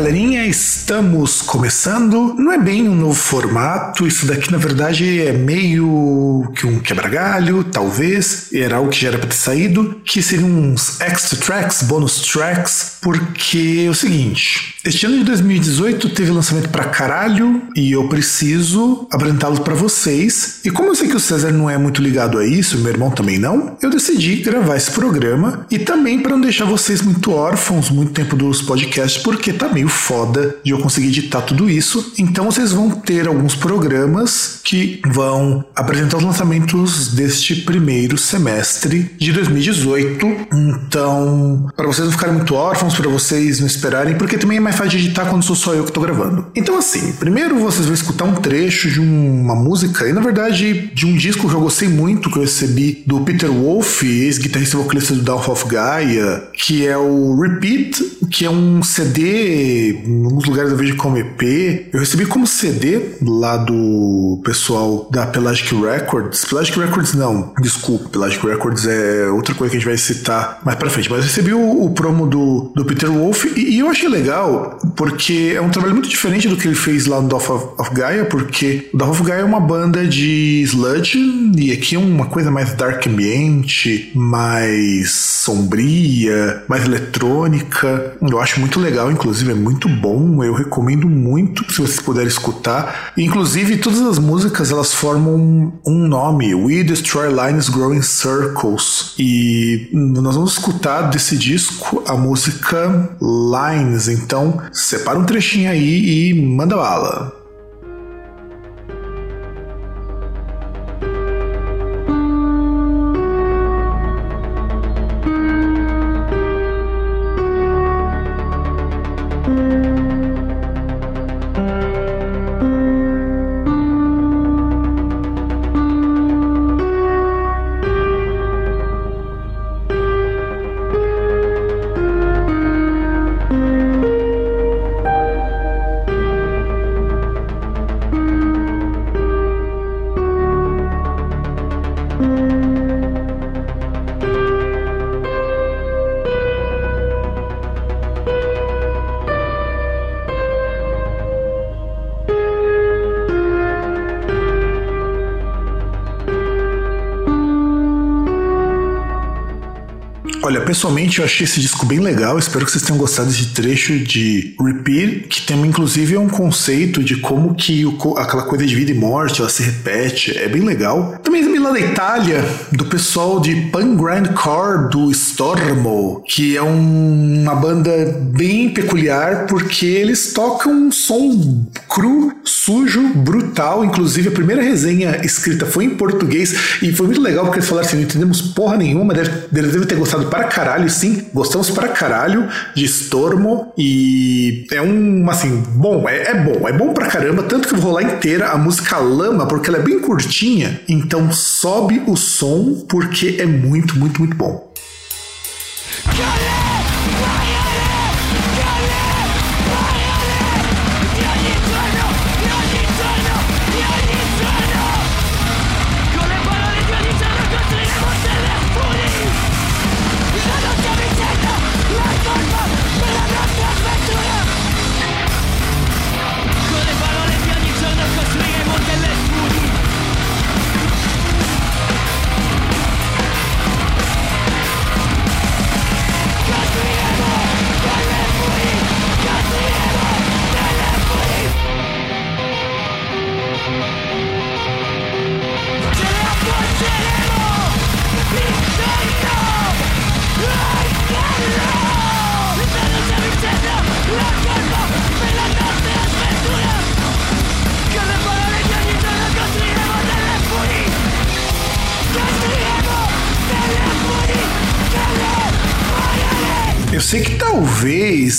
Galerinha? Estamos começando. Não é bem um novo formato, isso daqui na verdade é meio que um quebra-galho, talvez. Era algo que já era para ter saído, que seriam uns extra tracks, bonus tracks, porque é o seguinte: este ano de 2018 teve lançamento pra caralho e eu preciso apresentá-los para vocês. E como eu sei que o César não é muito ligado a isso, meu irmão também não, eu decidi gravar esse programa e também para não deixar vocês muito órfãos muito tempo dos podcasts, porque tá meio foda de eu conseguir editar tudo isso. Então vocês vão ter alguns programas que vão apresentar os lançamentos deste primeiro semestre de 2018. Então, para vocês não ficarem muito órfãos, para vocês não esperarem, porque também é mais fácil de editar quando sou só eu que tô gravando. Então, assim, primeiro vocês vão escutar um trecho de uma música, e na verdade de um disco que eu gostei muito, que eu recebi do Peter Wolf, ex-guitarrista e vocalista do Down of Gaia, que é o Repeat, que é um CD, em alguns lugares eu vejo como EP. Eu recebi como CD lá do pessoal da Pelagic Records. Pelagic Records não, desculpa, Pelagic Records é outra coisa que a gente vai citar mais pra frente, mas eu recebi o, o promo do, do Peter Wolf e, e eu achei legal porque é um trabalho muito diferente do que ele fez lá no Dolph of, Gaia, porque o Dolph of Gaia é uma banda de sludge, e aqui é uma coisa mais dark ambiente, mais sombria, mais eletrônica. Eu acho muito legal, inclusive é muito bom, eu recomendo muito se vocês puderem escutar. inclusive, todas as músicas elas formam um nome, We Destroy Lines Growing Circles. E nós vamos escutar desse disco a música Lines, então separa um trechinho aí e manda bala. Pessoalmente eu achei esse disco bem legal. Espero que vocês tenham gostado desse trecho de Repeat, que tem inclusive um conceito de como que o, aquela coisa de vida e morte ela se repete. É bem legal. Também lá da Itália, do pessoal de Pan Core do Stormo, que é um, uma banda bem peculiar porque eles tocam um som cru, sujo, brutal. Inclusive a primeira resenha escrita foi em português e foi muito legal porque eles falaram assim: não entendemos porra nenhuma, eles devem ter gostado para caralho, sim, gostamos para caralho de Stormo e é um, assim, bom, é, é bom, é bom pra caramba, tanto que eu vou rolar inteira a música Lama, porque ela é bem curtinha, então sobe o som porque é muito, muito, muito bom.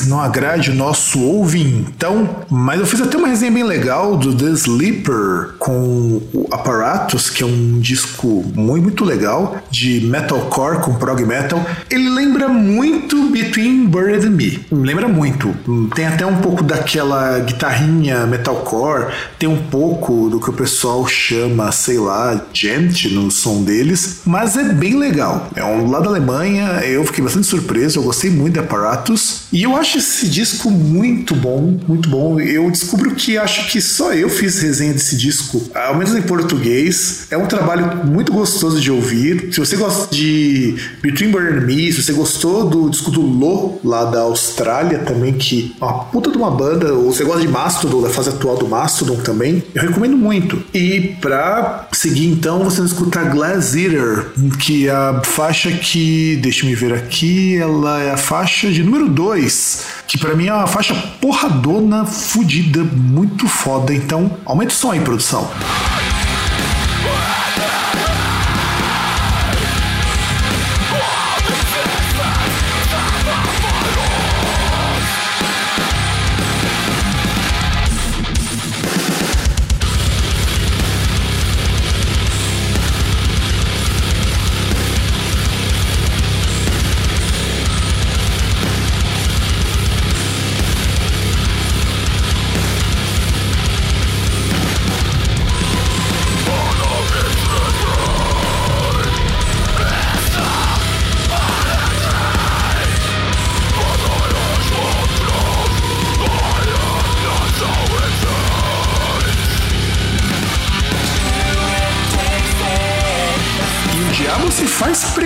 Não agrade o nosso ouvintão, mas eu fiz até uma resenha bem legal do The Sleeper com o Apparatus, que é um disco muito, muito legal de metalcore com prog metal. Ele lembra muito Between Bird and Me. Lembra muito. Tem até um pouco daquela guitarrinha metalcore, tem um pouco do que o pessoal chama, sei lá, gent no som deles, mas é bem legal. É um lá da Alemanha, eu fiquei bastante surpreso, eu gostei muito de Apparatus e eu acho esse disco muito bom, muito bom. Eu descubro que acho que só eu fiz resenha desse disco, ao menos em português. É um trabalho muito gostoso de ouvir. Se você gosta de Between and Me, se você gostou do disco do Lo, lá da Austrália também, que é uma puta de uma banda, ou você gosta de Mastodon, da fase atual do Mastodon também, eu recomendo muito. E pra seguir então, você vai escutar Glass Eater, que é a faixa que, deixa me ver aqui, ela é a faixa de número 2, que para mim é uma faixa porradona, fodida, muito foda. Então, aumenta o som aí, produção.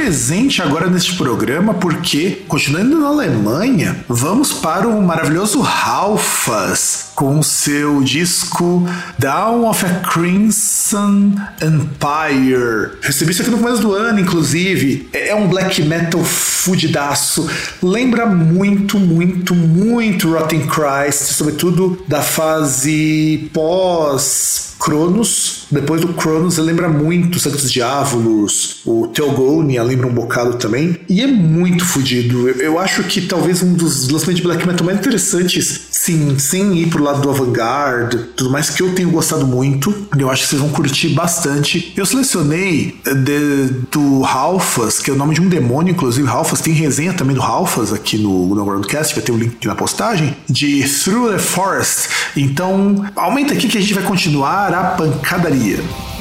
Presente agora neste programa porque, continuando na Alemanha, vamos para o maravilhoso Ralphas com seu disco Down of a Crimson Empire. Recebi isso aqui no começo do ano, inclusive. É um black metal fudidaço. Lembra muito, muito, muito Rotten Christ, sobretudo da fase pós Cronos, depois do Cronos, lembra muito Santos Diávolos, o Theogonia lembra um bocado também, e é muito fodido. Eu, eu, acho que talvez um dos lançamentos de black metal mais interessantes, sim, sem ir pro lado do avant-garde, tudo mais, que eu tenho gostado muito, eu acho que vocês vão curtir bastante. Eu selecionei eh, de, do Ralphas, que é o nome de um demônio, inclusive Ralphas, tem resenha também do Ralphas aqui no, no Groundcast, vai ter o um link aqui na postagem, de Through the Forest. Então, aumenta aqui que a gente vai continuar a pancadaria.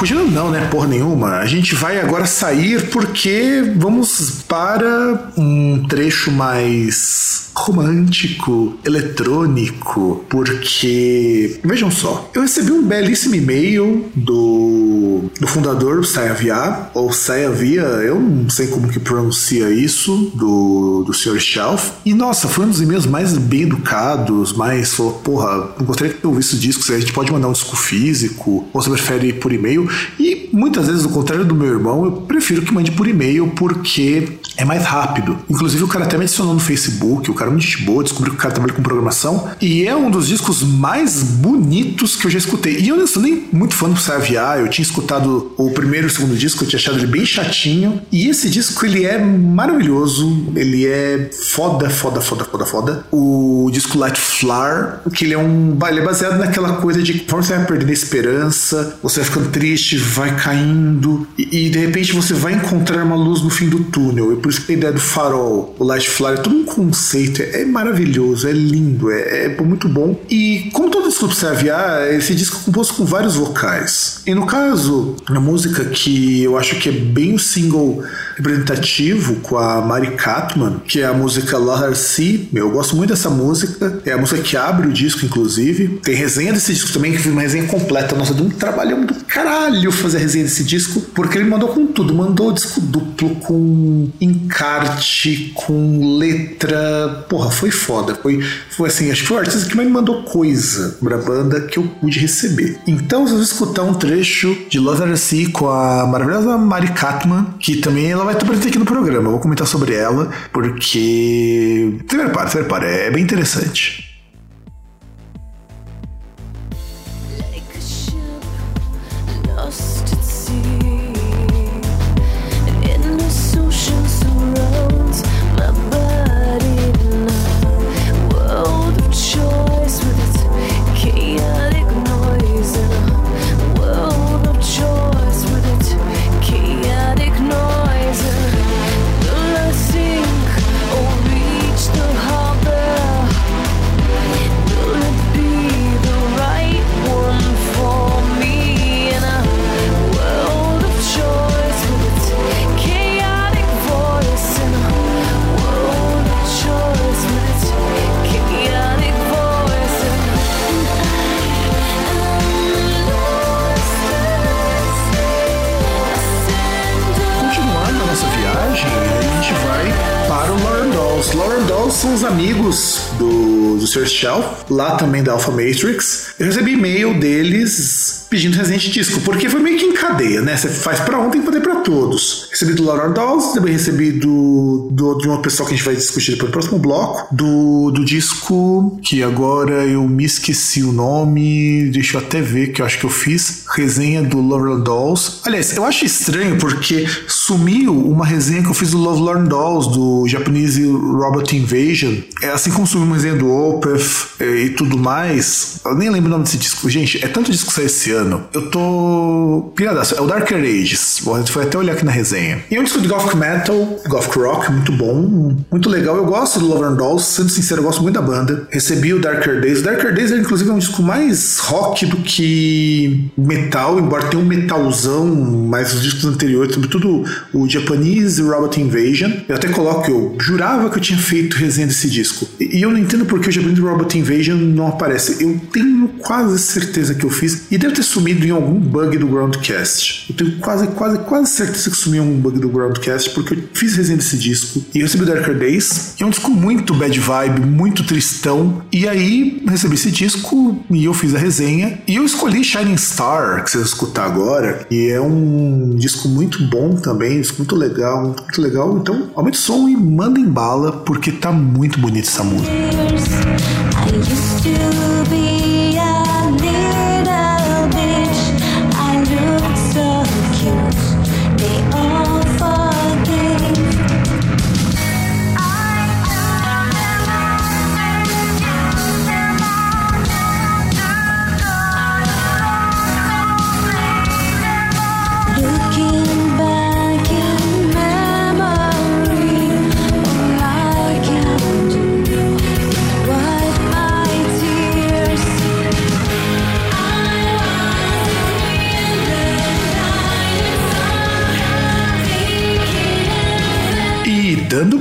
Continuando não, né? Porra nenhuma. A gente vai agora sair porque vamos para um trecho mais romântico, eletrônico, porque vejam só, eu recebi um belíssimo e-mail do, do fundador do Sayavia, ou Sayavia, eu não sei como que pronuncia isso, do, do Sr. Shelf, e nossa, foi um dos e-mails mais bem educados, mais falou, porra, gostaria que eu ouvisse o disco, a gente pode mandar um disco físico, ou você prefere por e-mail, e muitas vezes, ao contrário do meu irmão, eu prefiro que mande por e-mail porque é mais rápido. Inclusive, o cara até me adicionou no Facebook, o cara muito gente boa, descobri que o cara trabalha com programação. E é um dos discos mais bonitos que eu já escutei. E eu não sou nem muito fã do Saviar, eu tinha escutado o primeiro e o segundo disco, eu tinha achado ele bem chatinho. E esse disco, ele é maravilhoso, ele é foda, foda, foda, foda, foda. O disco Light Flower, que ele é um. Ele é baseado naquela coisa de conforme você vai perdendo a esperança, você vai ficando triste, vai caindo, e, e de repente você vai encontrar uma luz no fim do túnel. E por isso que a ideia do farol, o Light Flyer, é todo um conceito. É, maravilhoso, é lindo, é, é, muito bom. E como todo disco CAVA, esse disco é composto com vários vocais. E no caso, a música que eu acho que é bem o single representativo com a Mari Katman, que é a música Loher Sea. Eu gosto muito dessa música. É a música que abre o disco, inclusive. Tem resenha desse disco também, que fiz uma resenha completa. Nossa, deu um trabalho do caralho fazer a resenha desse disco, porque ele mandou com tudo. Mandou disco duplo, com encarte, com letra. Porra, foi foda. Foi, foi assim, acho que foi o artista que mais me mandou coisa pra banda que eu pude receber. Então, vocês vão escutar um trecho de Lothar Sea com a maravilhosa Mari Katman, que também ela vai estar presente aqui no programa. Eu vou comentar sobre ela, porque. Você repara, você repara, é bem interessante. Sr. Shelf, lá também da Alpha Matrix. Eu recebi e-mail deles pedindo Resident Disco, porque foi meio que em cadeia, né? Você faz para um, tem que fazer para todos. Recebi do Laura Dolls, também recebi do, do, de uma pessoa que a gente vai discutir depois no próximo bloco, do, do disco que agora eu me esqueci o nome, deixa eu até ver que eu acho que eu fiz, resenha do Laura Dolls. Aliás, eu acho estranho porque sumiu uma resenha que eu fiz do Love Lauren Dolls, do Japanese Robot Invasion. É assim como sumiu uma resenha do Opeth eh, e tudo mais. Eu nem lembro o nome desse disco. Gente, é tanto disco que sai esse ano. Eu tô piradaço. É o Darker Ages. Foi até olhar aqui na resenha. E é um disco de Gothic Metal, Gothic Rock, muito bom, muito legal. Eu gosto do Love and Dolls, sendo sincero, eu gosto muito da banda. Recebi o Darker Days. O Darker Days é inclusive um disco mais rock do que metal, embora tenha um metalzão, mas os discos anteriores, sobretudo o Japanese Robot Invasion. Eu até coloco eu jurava que eu tinha feito resenha desse disco. E eu não entendo porque o Japanese Robot Invasion não aparece. Eu tenho quase certeza que eu fiz. E deve ter sumido em algum bug do Groundcast. Eu tenho quase, quase, quase certeza que sumiu um bug do Groundcast, porque eu fiz resenha desse disco e recebi o Darker Days. É um disco muito bad vibe, muito tristão. E aí recebi esse disco e eu fiz a resenha. E eu escolhi Shining Star, que vocês vão escutar agora. E é um disco muito bom também, um disco muito legal, muito legal. Então, aumente o som e mandem bala, porque tá muito bonita essa música. dando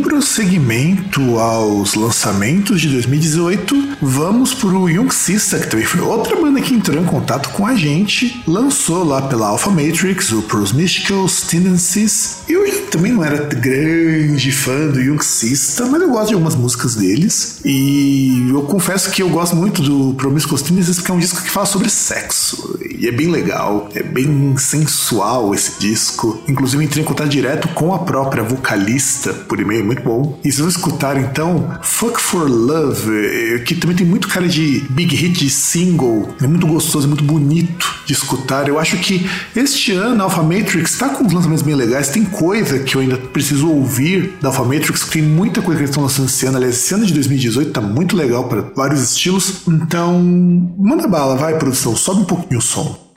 prosseguimento aos lançamentos de 2018, vamos pro Young Sister, que também foi outra banda que entrou em contato com a gente, lançou lá pela Alpha Matrix o Pros Mysticals Tendencies. Eu também não era grande fã do Young Sister, mas eu gosto de algumas músicas deles. E eu confesso que eu gosto muito do Promiscuous Tendencies porque é um disco que fala sobre sexo. E é bem legal, é bem sensual esse disco. Inclusive entrei em contato direto com a própria vocalista por por e-mail, muito bom. E vocês vão escutar então Fuck for Love, eh, que também tem muito cara de big hit de single, é muito gostoso, é muito bonito de escutar. Eu acho que este ano a Alpha Matrix está com uns lançamentos bem legais, tem coisa que eu ainda preciso ouvir da Alpha Matrix, tem muita coisa que eles estão lançando esse ano. Aliás, esse ano de 2018 tá muito legal para vários estilos. Então, manda bala, vai produção, sobe um pouquinho o som.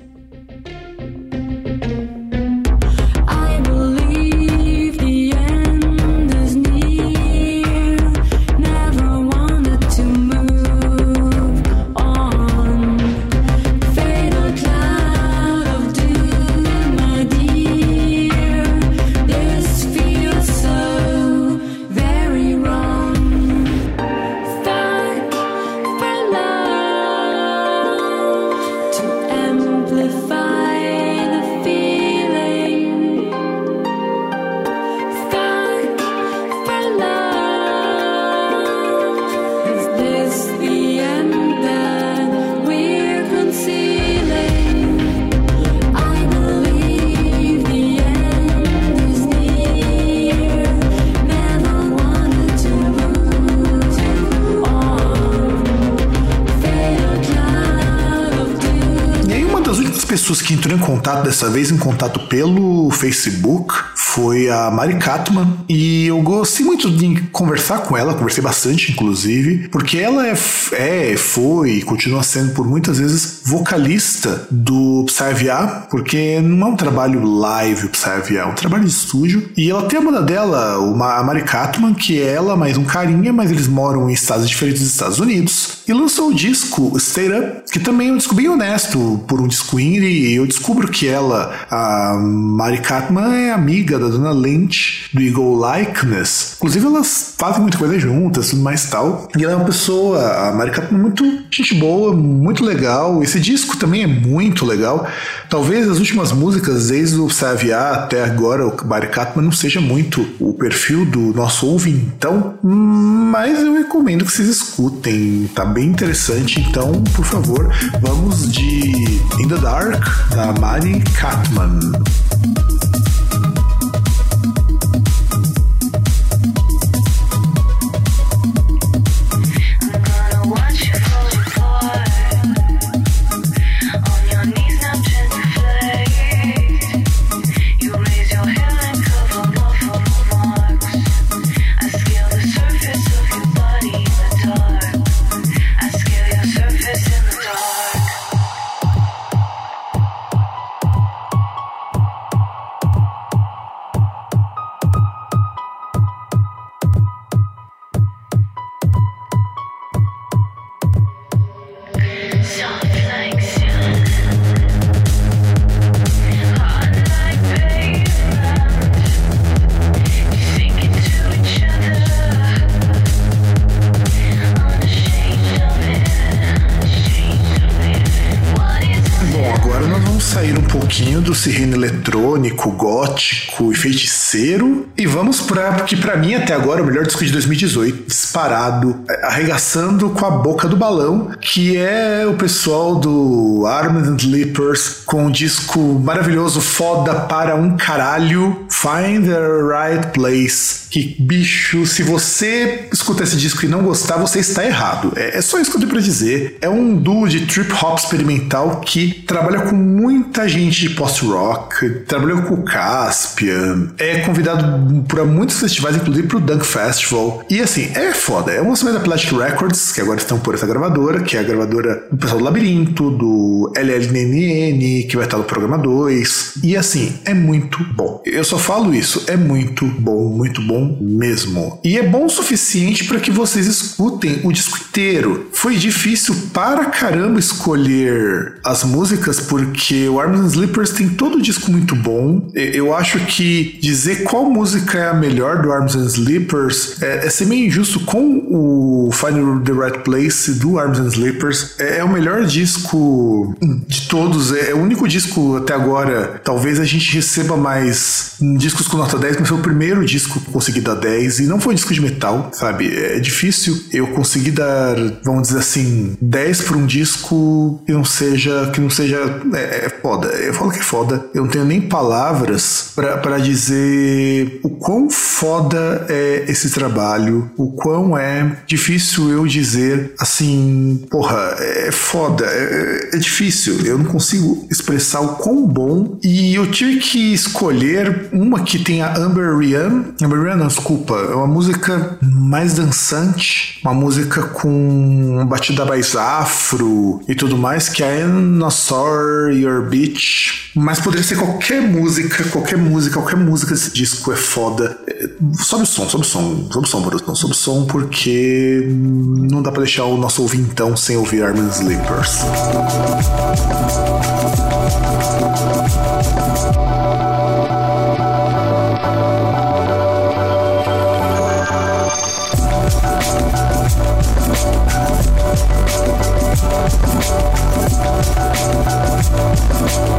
Dessa vez, em contato pelo Facebook, foi a Mari Katman. E eu gostei muito de conversar com ela, conversei bastante, inclusive, porque ela é, é foi e continua sendo por muitas vezes vocalista do Psyvia, porque não é um trabalho live o Psyvia, é um trabalho de estúdio. E ela tem a banda dela, uma, a Mari Katman, que é ela mais um carinha, mas eles moram em estados diferentes dos Estados Unidos. E lançou o disco Stay Up, que também é um disco bem honesto, por um disco indie. E eu descubro que ela, a Mari Katman, é amiga da dona Lynch, do Eagle Likeness. Inclusive, elas fazem muita coisa juntas, tudo mais tal. E ela é uma pessoa, a Mari Katman, muito gente boa, muito legal. Esse disco também é muito legal. Talvez as últimas músicas, desde o Saviar até agora, o Mari Katman, não seja muito o perfil do nosso ouvintão, mas eu recomendo que vocês escutem. Tá bem interessante. Então, por favor, vamos de In the Dark, da Mari saíram Katman. sirene eletrônico, gótico e feiticeiro. E vamos para que para mim até agora é o melhor disco de 2018, disparado, é, arregaçando com a boca do balão, que é o pessoal do Armed and Sleepers com o disco maravilhoso, foda para um caralho, Find the Right Place. Que bicho, se você escuta esse disco e não gostar, você está errado. É, é só isso que eu tenho pra dizer. É um duo de trip hop experimental que trabalha com muita gente de post-rock, trabalhou com o Caspian, é convidado para muitos festivais, inclusive pro Dunk Festival. E assim, é foda. É um lançamento da Plastic Records, que agora estão por essa gravadora, que é a gravadora do pessoal do Labirinto, do LLNN, que vai estar no programa 2. E assim, é muito bom. Eu só falo isso, é muito bom, muito bom mesmo. E é bom o suficiente para que vocês escutem o disco inteiro. Foi difícil para caramba escolher as músicas, porque o Arms Slippers tem todo o disco muito bom. Eu acho que dizer qual música é a melhor do Arms and Slippers é, é ser meio injusto com o Find the Right Place do Arms and Slippers. É, é o melhor disco de todos, é, é, o único disco até agora. Talvez a gente receba mais discos com nota 10, mas foi o primeiro disco que consegui dar 10 e não foi um disco de metal, sabe? É difícil eu conseguir dar, vamos dizer assim, 10 para um disco que não seja que não seja é, é foda. Eu falo que é foda. Eu não tenho nem palavras para dizer o quão foda é esse trabalho, o quão é difícil eu dizer assim, porra, é foda, é, é difícil. Eu não consigo expressar o quão bom. E eu tive que escolher uma que tem a Amber Rian. Amber Rian, não, desculpa, é uma música mais dançante, uma música com batida mais afro e tudo mais, que é I'm Your Bitch. Mas poderia ser qualquer música, qualquer música, qualquer música desse disco é foda. É, sobe o som, sobe o som, sobe o som, Bruno, sobe o som porque não dá pra deixar o nosso ouvintão sem ouvir Armin Sleepers. Thank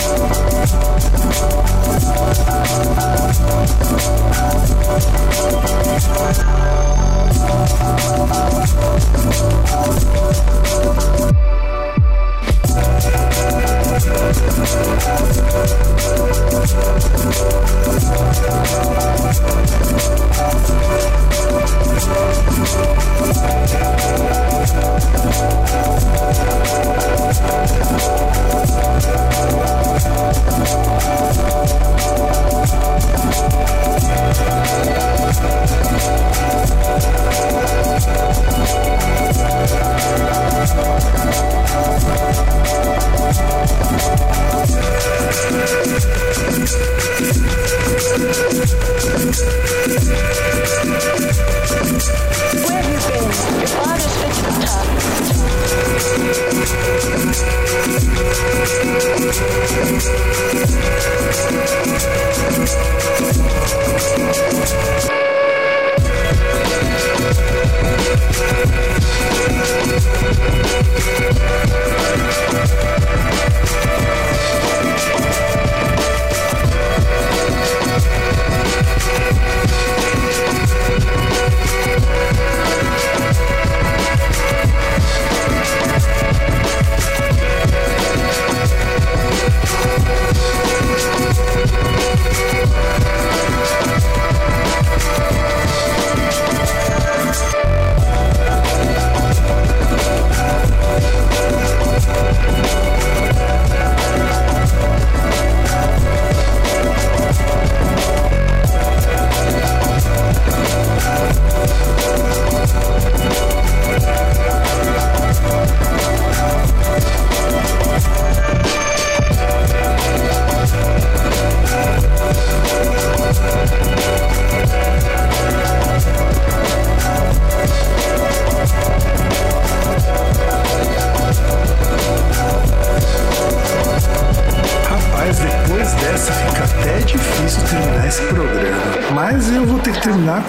you.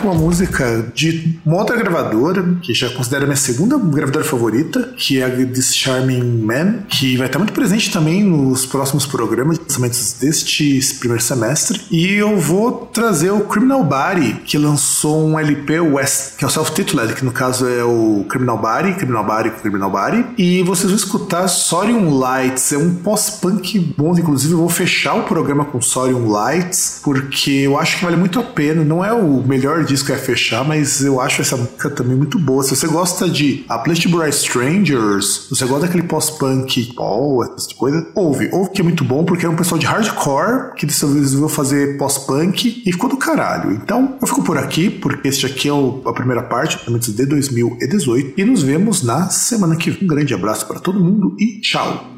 Uma música de uma outra gravadora, que já considero minha segunda gravadora favorita, que é a This Charming Man, que vai estar muito presente também nos próximos programas de lançamentos deste primeiro semestre. E eu vou trazer o Criminal Body, que lançou um LP West, que é o self-tituled, que no caso é o Criminal Body, Criminal Body, Criminal Body. E vocês vão escutar Sorium Lights, é um pós-punk bom, inclusive eu vou fechar o programa com Sorium Lights, porque eu acho que vale muito a pena. Não é o melhor disco a fechar, mas eu acho essa música também muito boa. Se você gosta de A Place to Strangers, você gosta daquele pós-punk, oh, essa coisa, ouve. Ouve que é muito bom, porque é um pessoal de hardcore que resolveu fazer pós-punk e ficou do caralho. Então, eu fico por aqui, porque este aqui é o, a primeira parte, de 2018, e nos vemos na semana que vem. Um grande abraço para todo mundo e tchau!